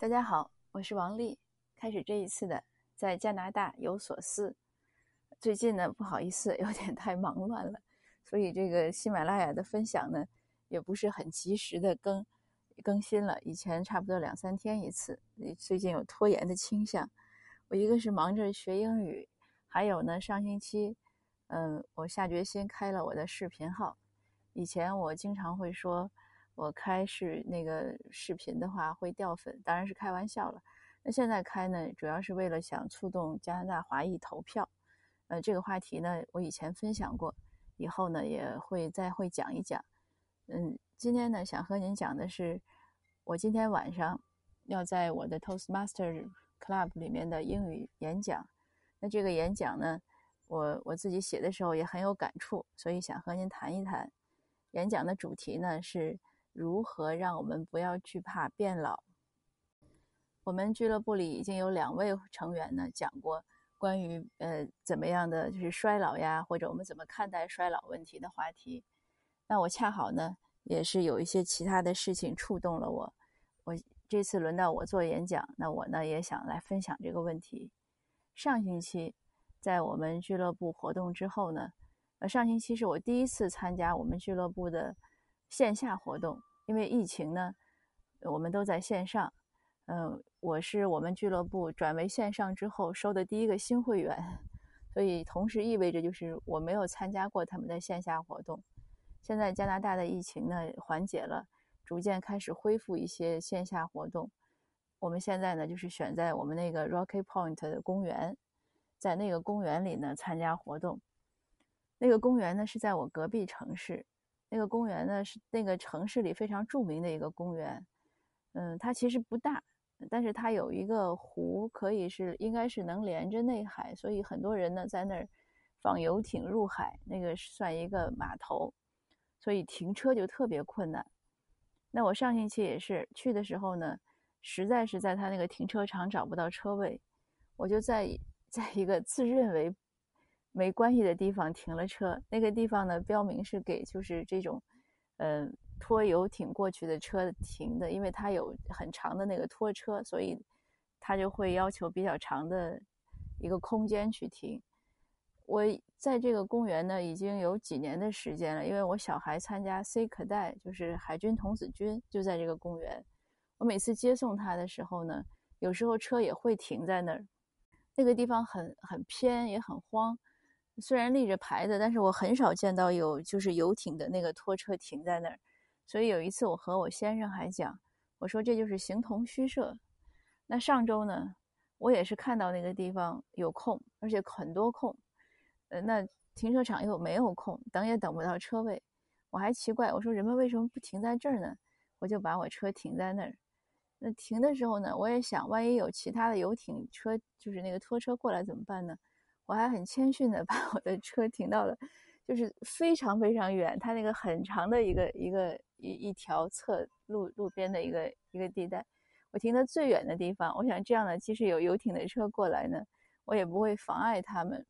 大家好，我是王丽。开始这一次的在加拿大有所思。最近呢，不好意思，有点太忙乱了，所以这个喜马拉雅的分享呢，也不是很及时的更更新了。以前差不多两三天一次，最近有拖延的倾向。我一个是忙着学英语，还有呢，上星期，嗯，我下决心开了我的视频号。以前我经常会说。我开视那个视频的话会掉粉，当然是开玩笑了。那现在开呢，主要是为了想触动加拿大华裔投票。呃，这个话题呢，我以前分享过，以后呢也会再会讲一讲。嗯，今天呢想和您讲的是，我今天晚上要在我的 Toastmaster Club 里面的英语演讲。那这个演讲呢，我我自己写的时候也很有感触，所以想和您谈一谈。演讲的主题呢是。如何让我们不要惧怕变老？我们俱乐部里已经有两位成员呢讲过关于呃怎么样的就是衰老呀，或者我们怎么看待衰老问题的话题。那我恰好呢也是有一些其他的事情触动了我，我这次轮到我做演讲，那我呢也想来分享这个问题。上星期在我们俱乐部活动之后呢，呃上星期是我第一次参加我们俱乐部的线下活动。因为疫情呢，我们都在线上。嗯，我是我们俱乐部转为线上之后收的第一个新会员，所以同时意味着就是我没有参加过他们的线下活动。现在加拿大的疫情呢缓解了，逐渐开始恢复一些线下活动。我们现在呢就是选在我们那个 Rocky Point 的公园，在那个公园里呢参加活动。那个公园呢是在我隔壁城市。那个公园呢，是那个城市里非常著名的一个公园。嗯，它其实不大，但是它有一个湖，可以是应该是能连着内海，所以很多人呢在那儿放游艇入海，那个算一个码头，所以停车就特别困难。那我上星期也是去的时候呢，实在是在他那个停车场找不到车位，我就在在一个自认为。没关系的地方停了车，那个地方呢标明是给就是这种，嗯，拖游艇过去的车停的，因为它有很长的那个拖车，所以它就会要求比较长的一个空间去停。我在这个公园呢已经有几年的时间了，因为我小孩参加 C 可代，就是海军童子军，就在这个公园。我每次接送他的时候呢，有时候车也会停在那儿。那个地方很很偏，也很荒。虽然立着牌子，但是我很少见到有就是游艇的那个拖车停在那儿。所以有一次我和我先生还讲，我说这就是形同虚设。那上周呢，我也是看到那个地方有空，而且很多空。呃，那停车场又没有空，等也等不到车位。我还奇怪，我说人们为什么不停在这儿呢？我就把我车停在那儿。那停的时候呢，我也想，万一有其他的游艇车，就是那个拖车过来怎么办呢？我还很谦逊的 把我的车停到了，就是非常非常远，它那个很长的一个一个一一条侧路路边的一个一个地带，我停的最远的地方。我想这样呢，即使有游艇的车过来呢，我也不会妨碍他们。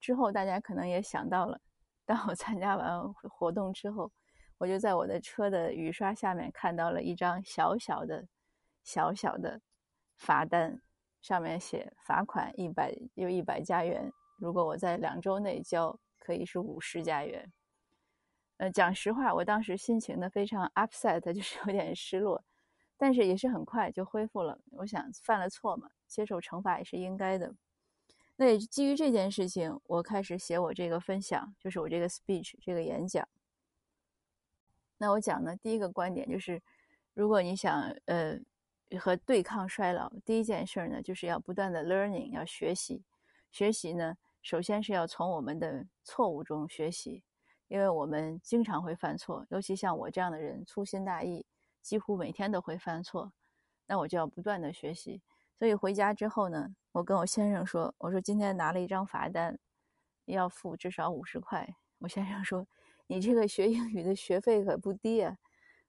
之后大家可能也想到了，当我参加完活动之后，我就在我的车的雨刷下面看到了一张小小的、小小的罚单。上面写罚款一百又一百加元，如果我在两周内交，可以是五十加元。呃，讲实话，我当时心情呢非常 upset，就是有点失落，但是也是很快就恢复了。我想犯了错嘛，接受惩罚也是应该的。那也基于这件事情，我开始写我这个分享，就是我这个 speech 这个演讲。那我讲呢，第一个观点就是，如果你想呃。和对抗衰老，第一件事呢，就是要不断的 learning，要学习。学习呢，首先是要从我们的错误中学习，因为我们经常会犯错，尤其像我这样的人，粗心大意，几乎每天都会犯错。那我就要不断的学习。所以回家之后呢，我跟我先生说：“我说今天拿了一张罚单，要付至少五十块。”我先生说：“你这个学英语的学费可不低啊。”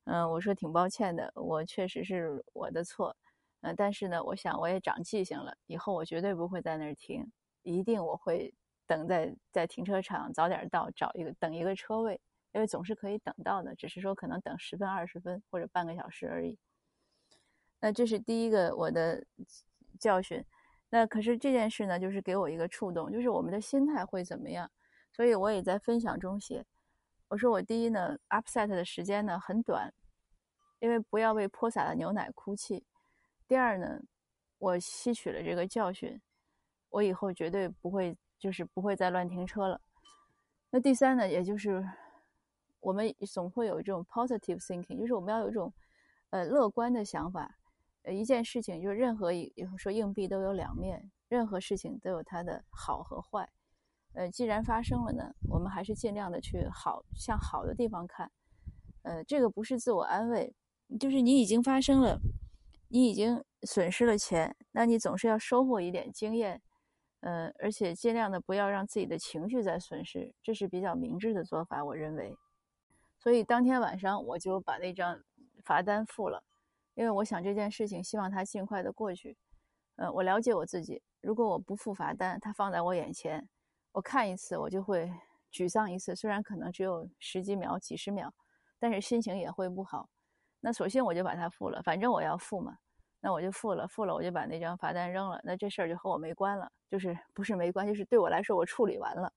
嗯，我说挺抱歉的，我确实是我的错，嗯，但是呢，我想我也长记性了，以后我绝对不会在那儿停，一定我会等在在停车场早点到，找一个等一个车位，因为总是可以等到的，只是说可能等十分二十分或者半个小时而已。那这是第一个我的教训。那可是这件事呢，就是给我一个触动，就是我们的心态会怎么样。所以我也在分享中写，我说我第一呢，upset 的时间呢很短，因为不要为泼洒的牛奶哭泣。第二呢，我吸取了这个教训，我以后绝对不会，就是不会再乱停车了。那第三呢，也就是我们总会有这种 positive thinking，就是我们要有一种呃乐观的想法。呃，一件事情就是任何一说硬币都有两面，任何事情都有它的好和坏。呃，既然发生了呢，我们还是尽量的去好向好的地方看。呃，这个不是自我安慰，就是你已经发生了，你已经损失了钱，那你总是要收获一点经验。呃，而且尽量的不要让自己的情绪再损失，这是比较明智的做法，我认为。所以当天晚上我就把那张罚单付了。因为我想这件事情，希望它尽快的过去。呃，我了解我自己，如果我不付罚单，它放在我眼前，我看一次我就会沮丧一次，虽然可能只有十几秒、几十秒，但是心情也会不好。那索性我就把它付了，反正我要付嘛，那我就付了，付了我就把那张罚单扔了，那这事儿就和我没关了，就是不是没关，就是对我来说我处理完了，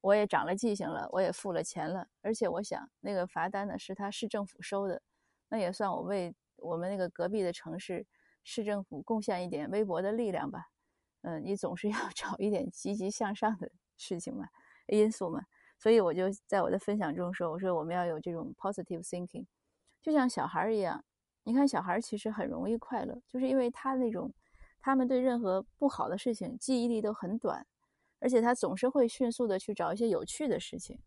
我也长了记性了，我也付了钱了，而且我想那个罚单呢是他市政府收的，那也算我为。我们那个隔壁的城市市政府贡献一点微薄的力量吧，嗯，你总是要 找一点积极向上的事情嘛，因素嘛，所以我就在我的分享中说，我说我们要有这种 positive thinking，就像小孩一样，你看小孩其实很容易快乐，就是因为他那种，他们对任何不好的事情记忆力都很短，而且他总是会迅速的去找一些有趣的事情。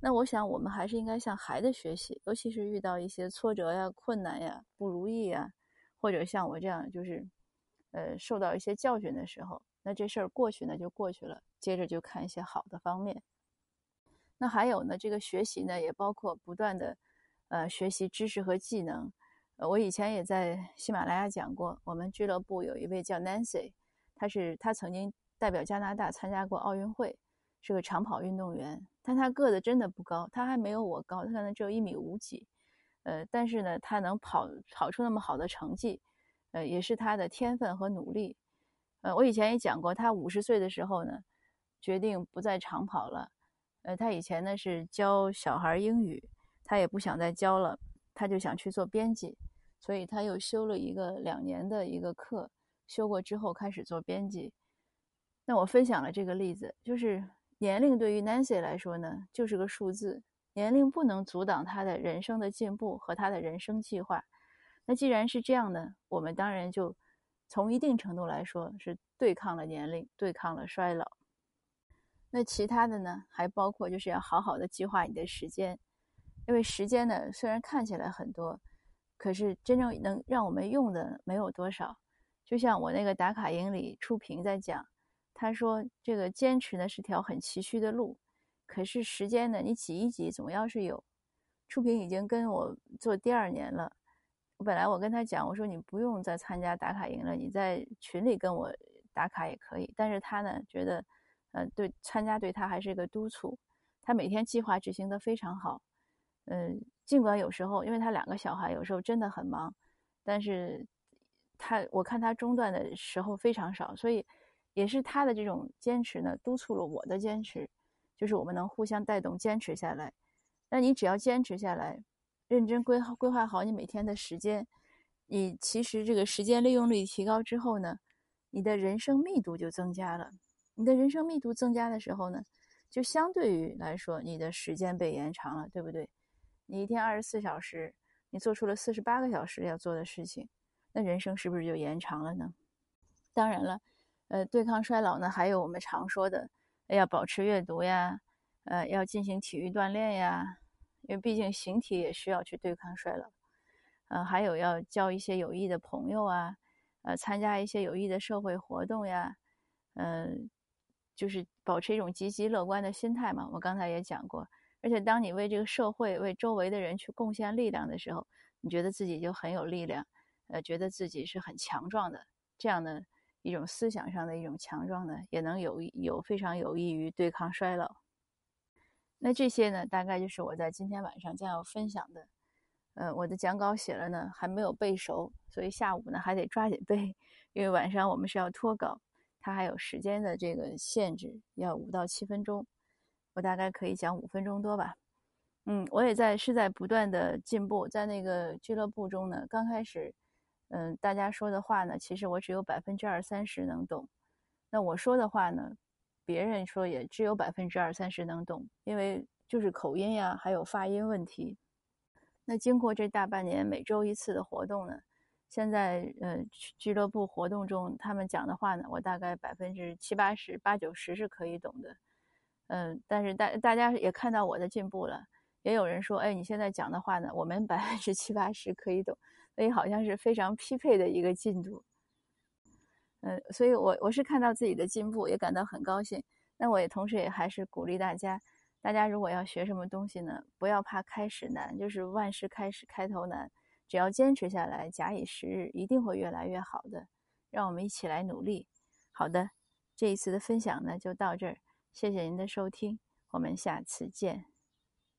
那我想，我们还是应该向孩子学习，尤其是遇到一些挫折呀、困难呀、不如意呀，或者像我这样，就是，呃，受到一些教训的时候，那这事儿过去呢就过去了，接着就看一些好的方面。那还有呢，这个学习呢也包括不断的，呃，学习知识和技能。呃，我以前也在喜马拉雅讲过，我们俱乐部有一位叫 Nancy，她是她曾经代表加拿大参加过奥运会。是个长跑运动员，但他个子真的不高，他还没有我高，他可能只有一米五几，呃，但是呢，他能跑跑出那么好的成绩，呃，也是他的天分和努力。呃，我以前也讲过，他五十岁的时候呢，决定不再长跑了。呃，他以前呢是教小孩英语，他也不想再教了，他就想去做编辑，所以他又修了一个两年的一个课，修过之后开始做编辑。那我分享了这个例子，就是。年龄对于 Nancy 来说呢，就是个数字。年龄不能阻挡他的人生的进步和他的人生计划。那既然是这样呢，我们当然就从一定程度来说是对抗了年龄，对抗了衰老。那其他的呢，还包括就是要好好的计划你的时间，因为时间呢虽然看起来很多，可是真正能让我们用的没有多少。就像我那个打卡营里初平在讲。他说：“这个坚持呢是条很崎岖的路，可是时间呢，你挤一挤总要是有。”初平已经跟我做第二年了。我本来我跟他讲，我说你不用再参加打卡营了，你在群里跟我打卡也可以。但是他呢觉得，呃，对参加对他还是一个督促。他每天计划执行的非常好。嗯，尽管有时候因为他两个小孩，有时候真的很忙，但是他我看他中断的时候非常少，所以。也是他的这种坚持呢，督促了我的坚持，就是我们能互相带动，坚持下来。那你只要坚持下来，认真规划规划好你每天的时间，你其实这个时间利用率提高之后呢，你的人生密度就增加了。你的人生密度增加的时候呢，就相对于来说，你的时间被延长了，对不对？你一天二十四小时，你做出了四十八个小时要做的事情，那人生是不是就延长了呢？当然了。呃，对抗衰老呢，还有我们常说的，要保持阅读呀，呃，要进行体育锻炼呀，因为毕竟形体也需要去对抗衰老。呃，还有要交一些有益的朋友啊，呃，参加一些有益的社会活动呀，嗯，就是保持一种积极乐观的心态嘛。我刚才也讲过，而且当你为这个社会、为周围的人去贡献力量的时候，你觉得自己就很有力量，呃，觉得自己是很强壮的，这样的。一种思想上的一种强壮呢，也能有有非常有益于对抗衰老。那这些呢，大概就是我在今天晚上将要分享的。呃，我的讲稿写了呢，还没有背熟，所以下午呢还得抓紧背，因为晚上我们是要脱稿，它还有时间的这个限制，要五到七分钟，我大概可以讲五分钟多吧。嗯，我也在是在不断的进步，在那个俱乐部中呢，刚开始，嗯，大家说的话呢，其实我只有百分之二三十能懂，那我说的话呢，别人说也只有百分之二三十能懂，因为就是口音呀，还有发音问题。那经过这大半年每周一次的活动呢，现在呃俱乐部活动中他们讲的话呢，我大概百分之七八十、八九十是可以懂的。嗯，但是大大家也看到我的进步了，也有人说，哎，你现在讲的话呢，我们百分之七八十可以懂，所以好像是非常匹配的一个进度。嗯，所以我我是看到自己的进步，也感到很高兴。那我也同时也还是鼓励大家。大家如果要学什么东西呢？不要怕开始难，就是万事开始开头难。只要坚持下来，假以时日，一定会越来越好的。让我们一起来努力。好的，这一次的分享呢就到这儿，谢谢您的收听，我们下次见。